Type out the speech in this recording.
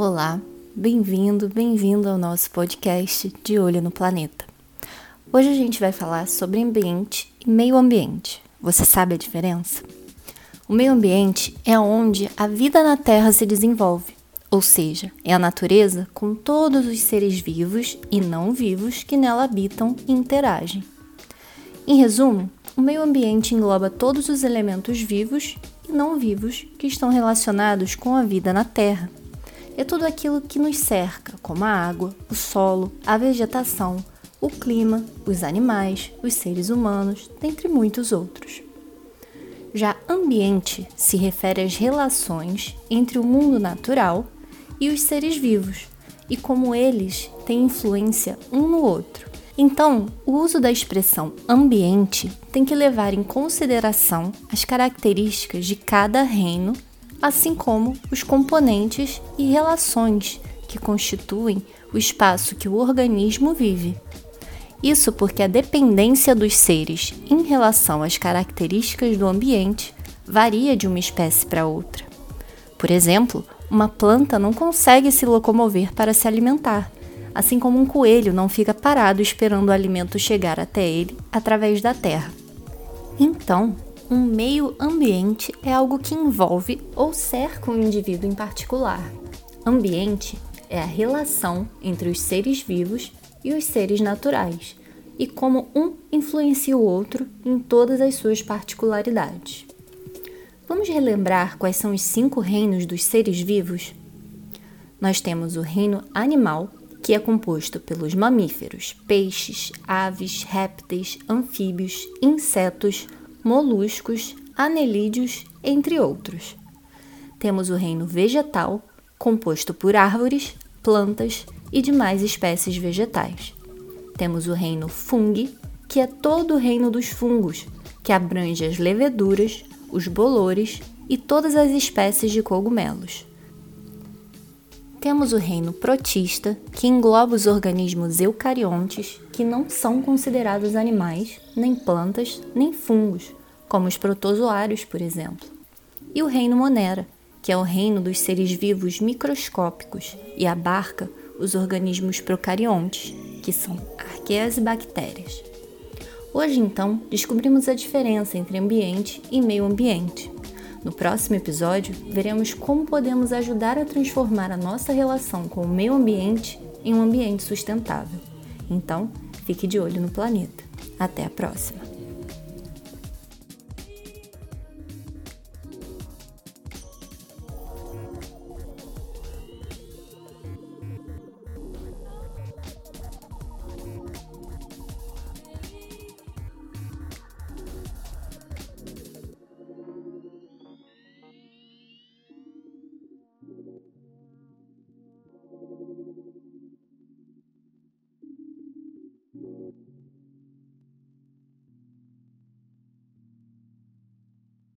Olá, bem-vindo, bem-vindo ao nosso podcast De Olho no Planeta. Hoje a gente vai falar sobre ambiente e meio ambiente. Você sabe a diferença? O meio ambiente é onde a vida na Terra se desenvolve, ou seja, é a natureza com todos os seres vivos e não vivos que nela habitam e interagem. Em resumo, o meio ambiente engloba todos os elementos vivos e não vivos que estão relacionados com a vida na Terra é tudo aquilo que nos cerca, como a água, o solo, a vegetação, o clima, os animais, os seres humanos, dentre muitos outros. Já ambiente se refere às relações entre o mundo natural e os seres vivos e como eles têm influência um no outro. Então, o uso da expressão ambiente tem que levar em consideração as características de cada reino assim como os componentes e relações que constituem o espaço que o organismo vive. Isso porque a dependência dos seres em relação às características do ambiente varia de uma espécie para outra. Por exemplo, uma planta não consegue se locomover para se alimentar, assim como um coelho não fica parado esperando o alimento chegar até ele através da terra. Então, um meio ambiente é algo que envolve ou cerca um indivíduo em particular. Ambiente é a relação entre os seres vivos e os seres naturais, e como um influencia o outro em todas as suas particularidades. Vamos relembrar quais são os cinco reinos dos seres vivos? Nós temos o reino animal, que é composto pelos mamíferos, peixes, aves, répteis, anfíbios, insetos, moluscos, anelídeos, entre outros. Temos o reino vegetal, composto por árvores, plantas e demais espécies vegetais. Temos o reino fungi, que é todo o reino dos fungos, que abrange as leveduras, os bolores e todas as espécies de cogumelos. Temos o reino protista, que engloba os organismos eucariontes, que não são considerados animais, nem plantas, nem fungos, como os protozoários, por exemplo. E o reino Monera, que é o reino dos seres vivos microscópicos e abarca os organismos procariontes, que são arqueias e bactérias. Hoje, então, descobrimos a diferença entre ambiente e meio ambiente. No próximo episódio, veremos como podemos ajudar a transformar a nossa relação com o meio ambiente em um ambiente sustentável. Então, fique de olho no planeta. Até a próxima!